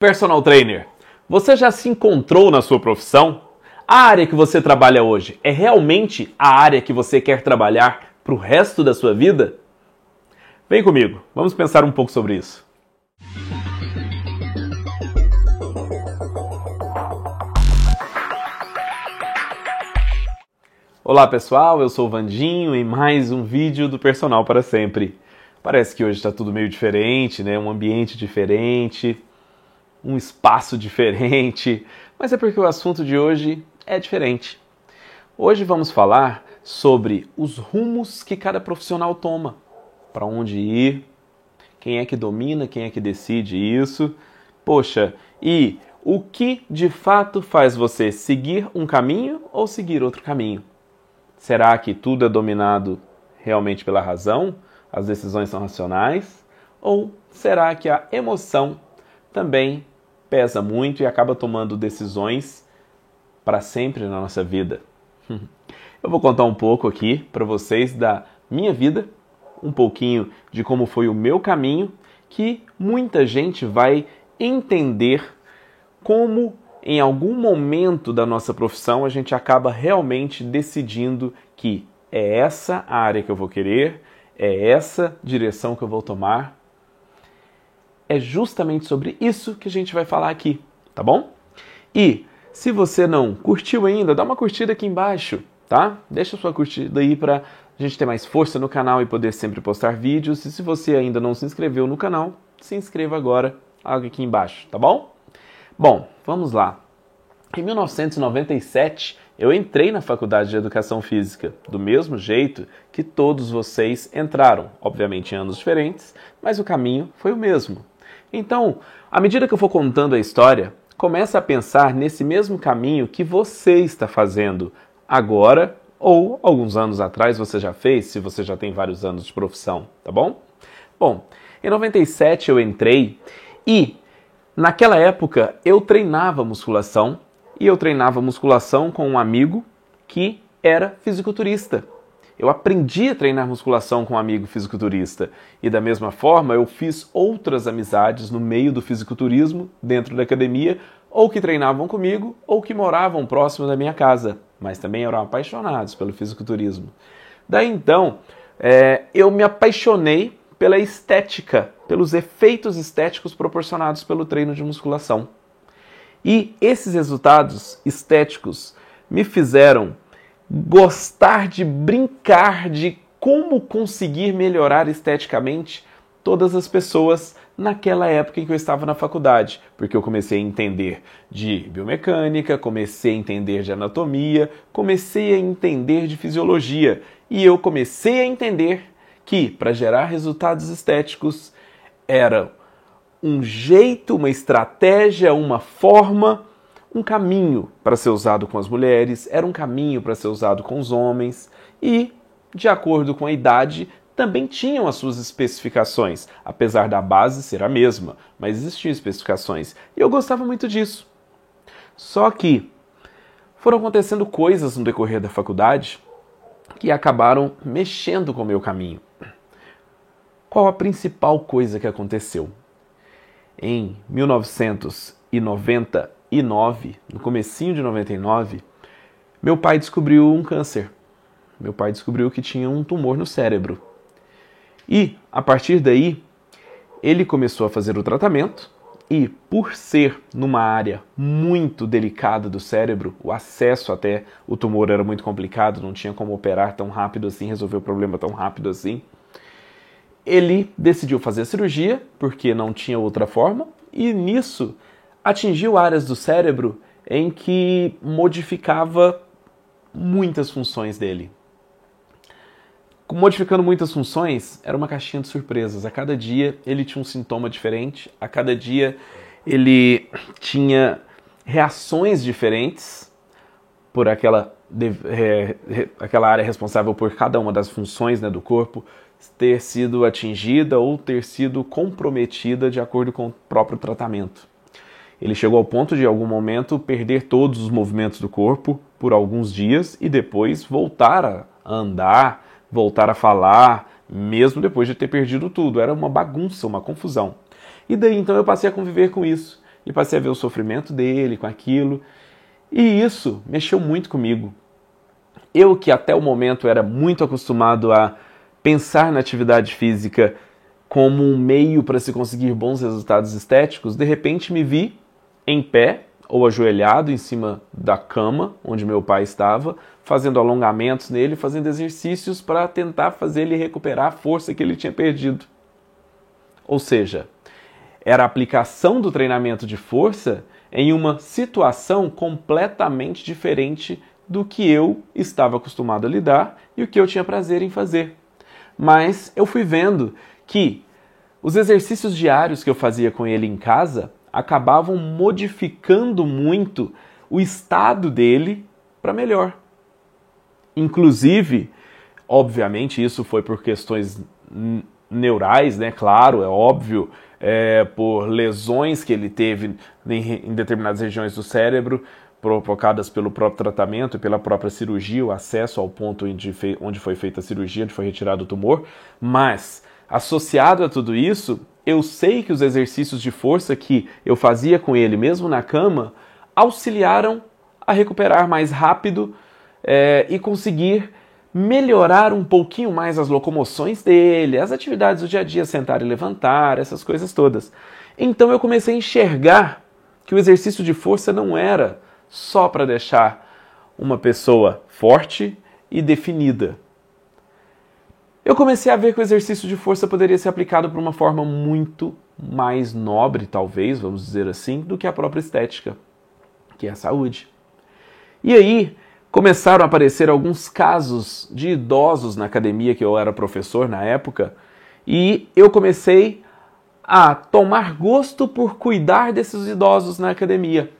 Personal Trainer, você já se encontrou na sua profissão? A área que você trabalha hoje é realmente a área que você quer trabalhar para o resto da sua vida? Vem comigo, vamos pensar um pouco sobre isso. Olá pessoal, eu sou o Vandinho em mais um vídeo do Personal para Sempre. Parece que hoje está tudo meio diferente, né? Um ambiente diferente, um espaço diferente, mas é porque o assunto de hoje é diferente. Hoje vamos falar sobre os rumos que cada profissional toma, para onde ir, quem é que domina, quem é que decide isso. Poxa, e o que de fato faz você seguir um caminho ou seguir outro caminho? Será que tudo é dominado realmente pela razão? As decisões são racionais? Ou será que a emoção também pesa muito e acaba tomando decisões para sempre na nossa vida. Eu vou contar um pouco aqui para vocês da minha vida, um pouquinho de como foi o meu caminho, que muita gente vai entender como em algum momento da nossa profissão a gente acaba realmente decidindo que é essa a área que eu vou querer, é essa direção que eu vou tomar é justamente sobre isso que a gente vai falar aqui, tá bom? E se você não curtiu ainda, dá uma curtida aqui embaixo, tá? Deixa sua curtida aí para a gente ter mais força no canal e poder sempre postar vídeos. E se você ainda não se inscreveu no canal, se inscreva agora, aqui embaixo, tá bom? Bom, vamos lá. Em 1997, eu entrei na Faculdade de Educação Física, do mesmo jeito que todos vocês entraram, obviamente em anos diferentes, mas o caminho foi o mesmo. Então, à medida que eu for contando a história, começa a pensar nesse mesmo caminho que você está fazendo agora ou alguns anos atrás você já fez, se você já tem vários anos de profissão, tá bom? Bom, em 97 eu entrei e naquela época eu treinava musculação e eu treinava musculação com um amigo que era fisiculturista eu aprendi a treinar musculação com um amigo fisiculturista e da mesma forma eu fiz outras amizades no meio do fisiculturismo dentro da academia ou que treinavam comigo ou que moravam próximo da minha casa, mas também eram apaixonados pelo fisiculturismo. Daí então é, eu me apaixonei pela estética, pelos efeitos estéticos proporcionados pelo treino de musculação. E esses resultados estéticos me fizeram gostar de brincar de como conseguir melhorar esteticamente todas as pessoas naquela época em que eu estava na faculdade, porque eu comecei a entender de biomecânica, comecei a entender de anatomia, comecei a entender de fisiologia. E eu comecei a entender que para gerar resultados estéticos era um jeito, uma estratégia, uma forma um caminho para ser usado com as mulheres, era um caminho para ser usado com os homens e, de acordo com a idade, também tinham as suas especificações, apesar da base ser a mesma, mas existiam especificações e eu gostava muito disso. Só que foram acontecendo coisas no decorrer da faculdade que acabaram mexendo com o meu caminho. Qual a principal coisa que aconteceu? Em 1990 99, no comecinho de 99, meu pai descobriu um câncer. Meu pai descobriu que tinha um tumor no cérebro. E, a partir daí, ele começou a fazer o tratamento e, por ser numa área muito delicada do cérebro, o acesso até o tumor era muito complicado, não tinha como operar tão rápido assim, resolver o problema tão rápido assim. Ele decidiu fazer a cirurgia porque não tinha outra forma e nisso atingiu áreas do cérebro em que modificava muitas funções dele. Modificando muitas funções, era uma caixinha de surpresas. A cada dia ele tinha um sintoma diferente, a cada dia ele tinha reações diferentes por aquela, é, aquela área responsável por cada uma das funções né, do corpo ter sido atingida ou ter sido comprometida de acordo com o próprio tratamento. Ele chegou ao ponto de, em algum momento, perder todos os movimentos do corpo por alguns dias e depois voltar a andar, voltar a falar, mesmo depois de ter perdido tudo. Era uma bagunça, uma confusão. E daí então eu passei a conviver com isso. e passei a ver o sofrimento dele com aquilo. E isso mexeu muito comigo. Eu que até o momento era muito acostumado a pensar na atividade física como um meio para se conseguir bons resultados estéticos, de repente me vi em pé ou ajoelhado em cima da cama onde meu pai estava, fazendo alongamentos nele, fazendo exercícios para tentar fazer ele recuperar a força que ele tinha perdido. Ou seja, era a aplicação do treinamento de força em uma situação completamente diferente do que eu estava acostumado a lidar e o que eu tinha prazer em fazer. Mas eu fui vendo que os exercícios diários que eu fazia com ele em casa acabavam modificando muito o estado dele para melhor. Inclusive, obviamente, isso foi por questões neurais, né? Claro, é óbvio, é, por lesões que ele teve em, em determinadas regiões do cérebro, provocadas pelo próprio tratamento e pela própria cirurgia, o acesso ao ponto onde, onde foi feita a cirurgia, onde foi retirado o tumor. Mas, associado a tudo isso, eu sei que os exercícios de força que eu fazia com ele, mesmo na cama, auxiliaram a recuperar mais rápido é, e conseguir melhorar um pouquinho mais as locomoções dele, as atividades do dia a dia, sentar e levantar, essas coisas todas. Então eu comecei a enxergar que o exercício de força não era só para deixar uma pessoa forte e definida. Eu comecei a ver que o exercício de força poderia ser aplicado por uma forma muito mais nobre, talvez, vamos dizer assim, do que a própria estética, que é a saúde. E aí, começaram a aparecer alguns casos de idosos na academia que eu era professor na época, e eu comecei a tomar gosto por cuidar desses idosos na academia.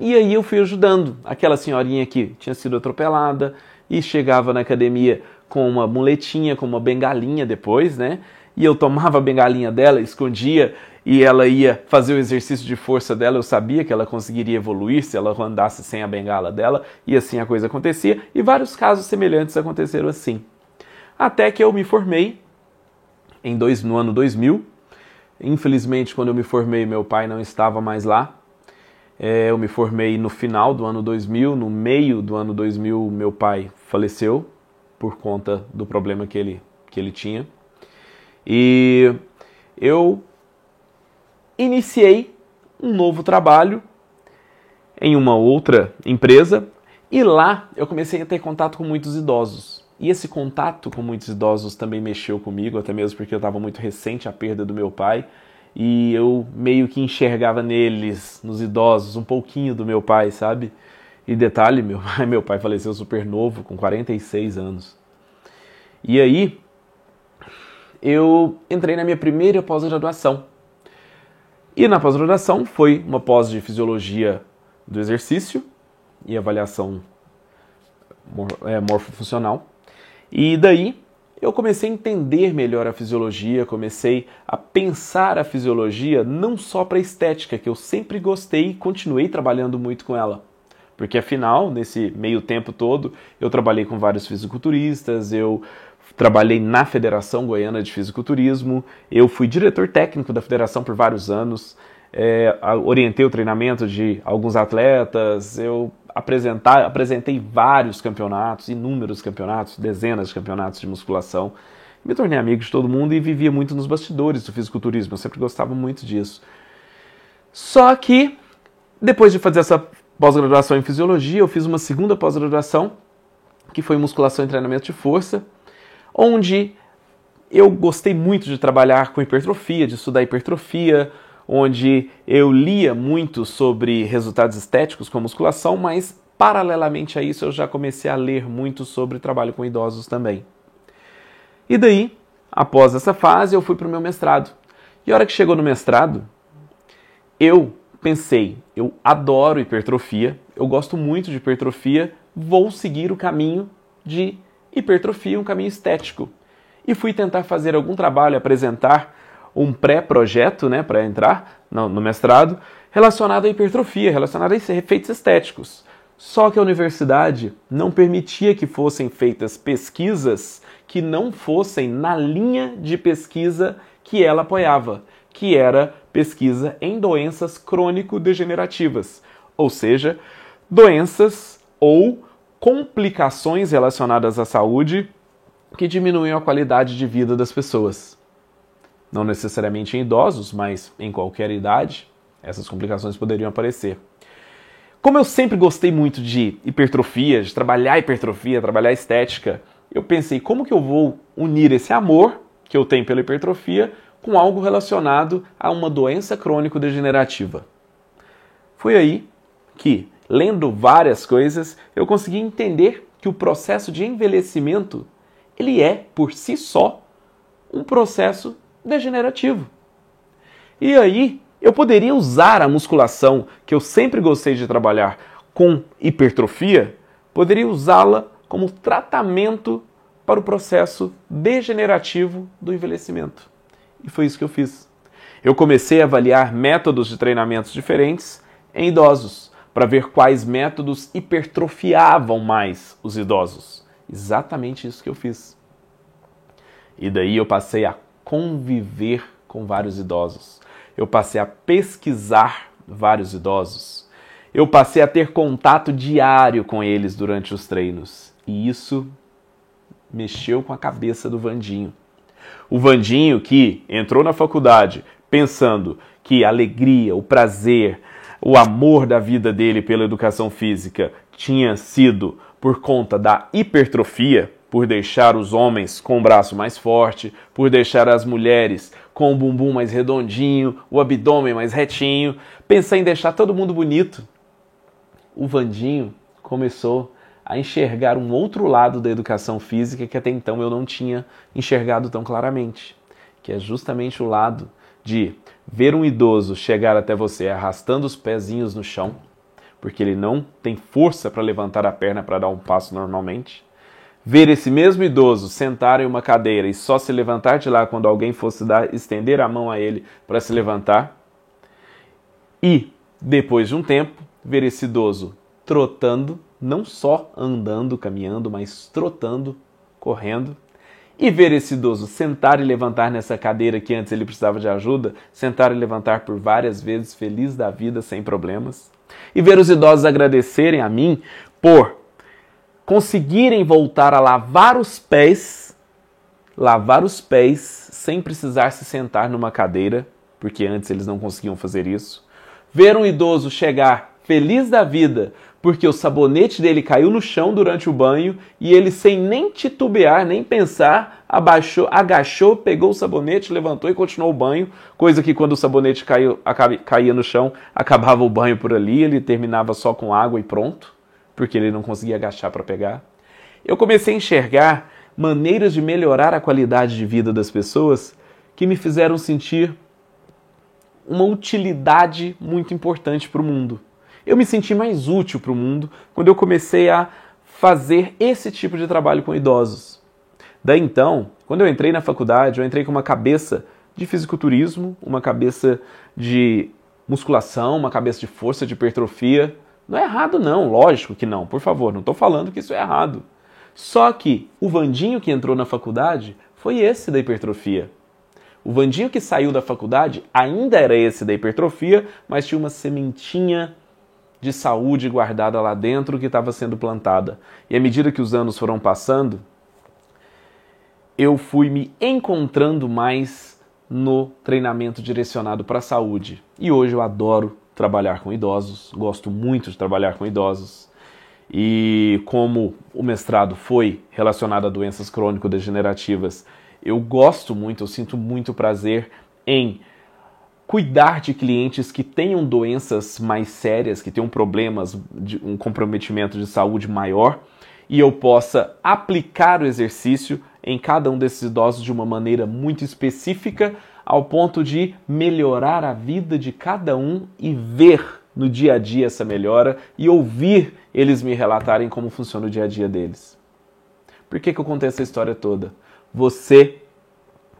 E aí eu fui ajudando aquela senhorinha que tinha sido atropelada e chegava na academia com uma muletinha, com uma bengalinha depois, né? E eu tomava a bengalinha dela, escondia e ela ia fazer o exercício de força dela, eu sabia que ela conseguiria evoluir se ela andasse sem a bengala dela, e assim a coisa acontecia, e vários casos semelhantes aconteceram assim. Até que eu me formei em dois, no ano 2000. Infelizmente, quando eu me formei, meu pai não estava mais lá. É, eu me formei no final do ano 2000, no meio do ano 2000, meu pai faleceu por conta do problema que ele, que ele tinha. E eu iniciei um novo trabalho em uma outra empresa e lá eu comecei a ter contato com muitos idosos. E esse contato com muitos idosos também mexeu comigo, até mesmo porque eu estava muito recente a perda do meu pai e eu meio que enxergava neles, nos idosos, um pouquinho do meu pai, sabe? E detalhe, meu pai, meu pai faleceu super novo, com 46 anos. E aí eu entrei na minha primeira pós-graduação e na pós-graduação foi uma pós de fisiologia do exercício e avaliação é, morfofuncional. E daí eu comecei a entender melhor a fisiologia, comecei a pensar a fisiologia não só para estética, que eu sempre gostei e continuei trabalhando muito com ela. Porque afinal, nesse meio tempo todo, eu trabalhei com vários fisiculturistas, eu trabalhei na Federação Goiana de Fisiculturismo, eu fui diretor técnico da federação por vários anos, é, orientei o treinamento de alguns atletas, eu apresentei vários campeonatos, inúmeros campeonatos, dezenas de campeonatos de musculação. Me tornei amigo de todo mundo e vivia muito nos bastidores do fisiculturismo, eu sempre gostava muito disso. Só que, depois de fazer essa pós-graduação em fisiologia, eu fiz uma segunda pós-graduação, que foi musculação e treinamento de força, onde eu gostei muito de trabalhar com hipertrofia, de estudar hipertrofia, onde eu lia muito sobre resultados estéticos com musculação, mas paralelamente a isso eu já comecei a ler muito sobre trabalho com idosos também. E daí, após essa fase, eu fui para o meu mestrado. E a hora que chegou no mestrado, eu pensei, eu adoro hipertrofia, eu gosto muito de hipertrofia, vou seguir o caminho de hipertrofia, um caminho estético. E fui tentar fazer algum trabalho, apresentar um pré-projeto né, para entrar no, no mestrado relacionado à hipertrofia, relacionado a efeitos estéticos. Só que a universidade não permitia que fossem feitas pesquisas que não fossem na linha de pesquisa que ela apoiava, que era pesquisa em doenças crônico-degenerativas, ou seja, doenças ou complicações relacionadas à saúde que diminuem a qualidade de vida das pessoas. Não necessariamente em idosos, mas em qualquer idade, essas complicações poderiam aparecer. Como eu sempre gostei muito de hipertrofia, de trabalhar hipertrofia, trabalhar estética, eu pensei como que eu vou unir esse amor que eu tenho pela hipertrofia com algo relacionado a uma doença crônico-degenerativa. Foi aí que, lendo várias coisas, eu consegui entender que o processo de envelhecimento ele é, por si só, um processo degenerativo. E aí, eu poderia usar a musculação, que eu sempre gostei de trabalhar com hipertrofia, poderia usá-la como tratamento para o processo degenerativo do envelhecimento. E foi isso que eu fiz. Eu comecei a avaliar métodos de treinamentos diferentes em idosos, para ver quais métodos hipertrofiavam mais os idosos. Exatamente isso que eu fiz. E daí eu passei a conviver com vários idosos. Eu passei a pesquisar vários idosos. Eu passei a ter contato diário com eles durante os treinos. E isso mexeu com a cabeça do Vandinho. O Vandinho que entrou na faculdade pensando que a alegria, o prazer, o amor da vida dele pela educação física tinha sido por conta da hipertrofia, por deixar os homens com o braço mais forte, por deixar as mulheres com o bumbum mais redondinho, o abdômen mais retinho, pensar em deixar todo mundo bonito. O Vandinho começou a enxergar um outro lado da educação física que até então eu não tinha enxergado tão claramente, que é justamente o lado de ver um idoso chegar até você arrastando os pezinhos no chão, porque ele não tem força para levantar a perna para dar um passo normalmente. Ver esse mesmo idoso sentar em uma cadeira e só se levantar de lá quando alguém fosse dar, estender a mão a ele para se levantar. E, depois de um tempo, ver esse idoso trotando, não só andando, caminhando, mas trotando, correndo e ver esse idoso sentar e levantar nessa cadeira que antes ele precisava de ajuda, sentar e levantar por várias vezes, feliz da vida, sem problemas. E ver os idosos agradecerem a mim por conseguirem voltar a lavar os pés, lavar os pés sem precisar se sentar numa cadeira, porque antes eles não conseguiam fazer isso. Ver um idoso chegar feliz da vida porque o sabonete dele caiu no chão durante o banho e ele, sem nem titubear, nem pensar, abaixou, agachou, pegou o sabonete, levantou e continuou o banho. Coisa que quando o sabonete caiu, caía no chão, acabava o banho por ali, ele terminava só com água e pronto, porque ele não conseguia agachar para pegar. Eu comecei a enxergar maneiras de melhorar a qualidade de vida das pessoas que me fizeram sentir uma utilidade muito importante para o mundo eu me senti mais útil para o mundo quando eu comecei a fazer esse tipo de trabalho com idosos. Daí então, quando eu entrei na faculdade, eu entrei com uma cabeça de fisiculturismo, uma cabeça de musculação, uma cabeça de força, de hipertrofia. Não é errado, não, lógico que não, por favor, não estou falando que isso é errado. Só que o Vandinho que entrou na faculdade foi esse da hipertrofia. O Vandinho que saiu da faculdade ainda era esse da hipertrofia, mas tinha uma sementinha de saúde guardada lá dentro que estava sendo plantada. E à medida que os anos foram passando, eu fui me encontrando mais no treinamento direcionado para a saúde. E hoje eu adoro trabalhar com idosos, gosto muito de trabalhar com idosos. E como o mestrado foi relacionado a doenças crônico-degenerativas, eu gosto muito, eu sinto muito prazer em cuidar de clientes que tenham doenças mais sérias, que tenham problemas de um comprometimento de saúde maior, e eu possa aplicar o exercício em cada um desses idosos de uma maneira muito específica, ao ponto de melhorar a vida de cada um e ver no dia a dia essa melhora e ouvir eles me relatarem como funciona o dia a dia deles. Por que, que eu contei essa história toda? Você,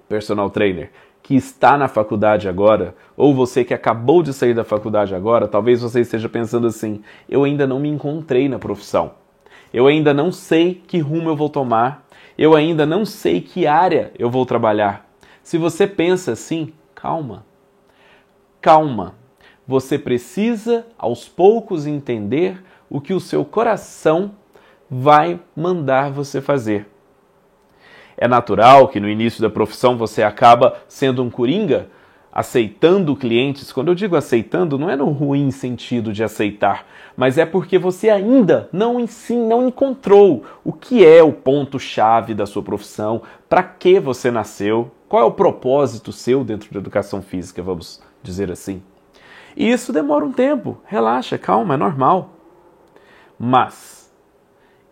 personal trainer, que está na faculdade agora, ou você que acabou de sair da faculdade agora, talvez você esteja pensando assim: eu ainda não me encontrei na profissão. Eu ainda não sei que rumo eu vou tomar. Eu ainda não sei que área eu vou trabalhar. Se você pensa assim, calma. calma. Você precisa, aos poucos, entender o que o seu coração vai mandar você fazer. É natural que no início da profissão você acaba sendo um coringa, aceitando clientes. Quando eu digo aceitando, não é no ruim sentido de aceitar, mas é porque você ainda não ensina, não encontrou o que é o ponto chave da sua profissão, para que você nasceu, qual é o propósito seu dentro da educação física, vamos dizer assim. E isso demora um tempo. Relaxa, calma, é normal. Mas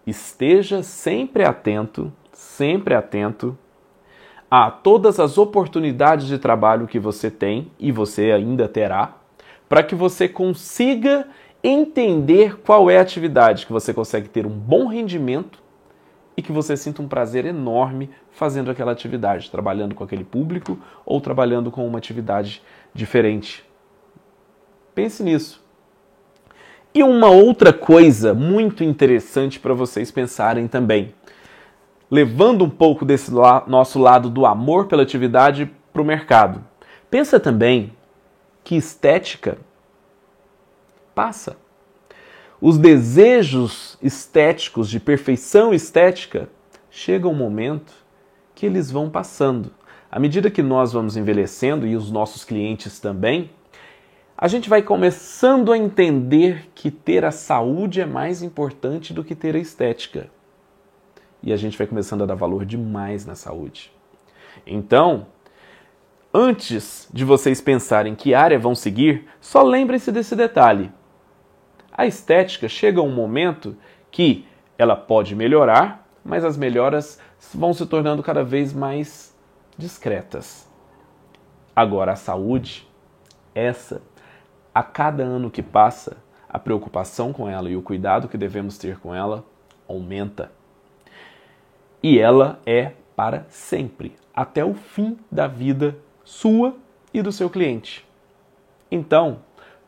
esteja sempre atento, sempre atento a todas as oportunidades de trabalho que você tem e você ainda terá, para que você consiga entender qual é a atividade que você consegue ter um bom rendimento e que você sinta um prazer enorme fazendo aquela atividade, trabalhando com aquele público ou trabalhando com uma atividade diferente. Pense nisso. E uma outra coisa muito interessante para vocês pensarem também, levando um pouco desse la nosso lado do amor pela atividade para o mercado. Pensa também que estética passa. Os desejos estéticos de perfeição estética chegam um momento que eles vão passando. À medida que nós vamos envelhecendo e os nossos clientes também, a gente vai começando a entender que ter a saúde é mais importante do que ter a estética. E a gente vai começando a dar valor demais na saúde. Então, antes de vocês pensarem que área vão seguir, só lembrem-se desse detalhe. A estética chega a um momento que ela pode melhorar, mas as melhoras vão se tornando cada vez mais discretas. Agora, a saúde, essa a cada ano que passa, a preocupação com ela e o cuidado que devemos ter com ela aumenta. E ela é para sempre, até o fim da vida sua e do seu cliente. Então,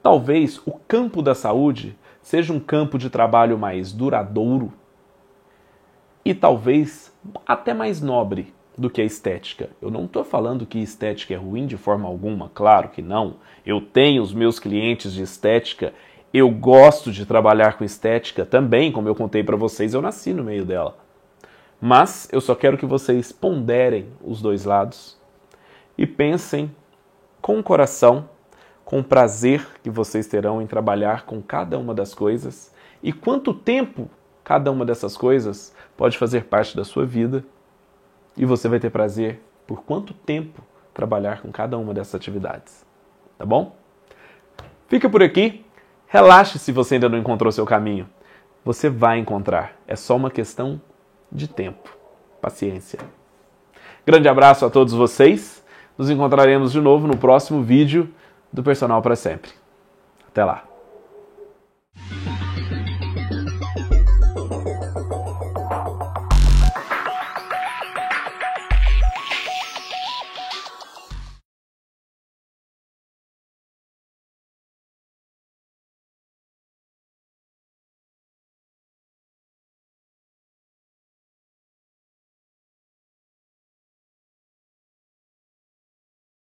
talvez o campo da saúde seja um campo de trabalho mais duradouro e talvez até mais nobre do que a estética. Eu não estou falando que estética é ruim de forma alguma, claro que não. Eu tenho os meus clientes de estética, eu gosto de trabalhar com estética também, como eu contei para vocês, eu nasci no meio dela. Mas eu só quero que vocês ponderem os dois lados e pensem com o coração, com o prazer que vocês terão em trabalhar com cada uma das coisas e quanto tempo cada uma dessas coisas pode fazer parte da sua vida e você vai ter prazer por quanto tempo trabalhar com cada uma dessas atividades. Tá bom? Fica por aqui. Relaxe se você ainda não encontrou seu caminho. Você vai encontrar. É só uma questão de tempo. Paciência. Grande abraço a todos vocês. Nos encontraremos de novo no próximo vídeo do Personal para Sempre. Até lá.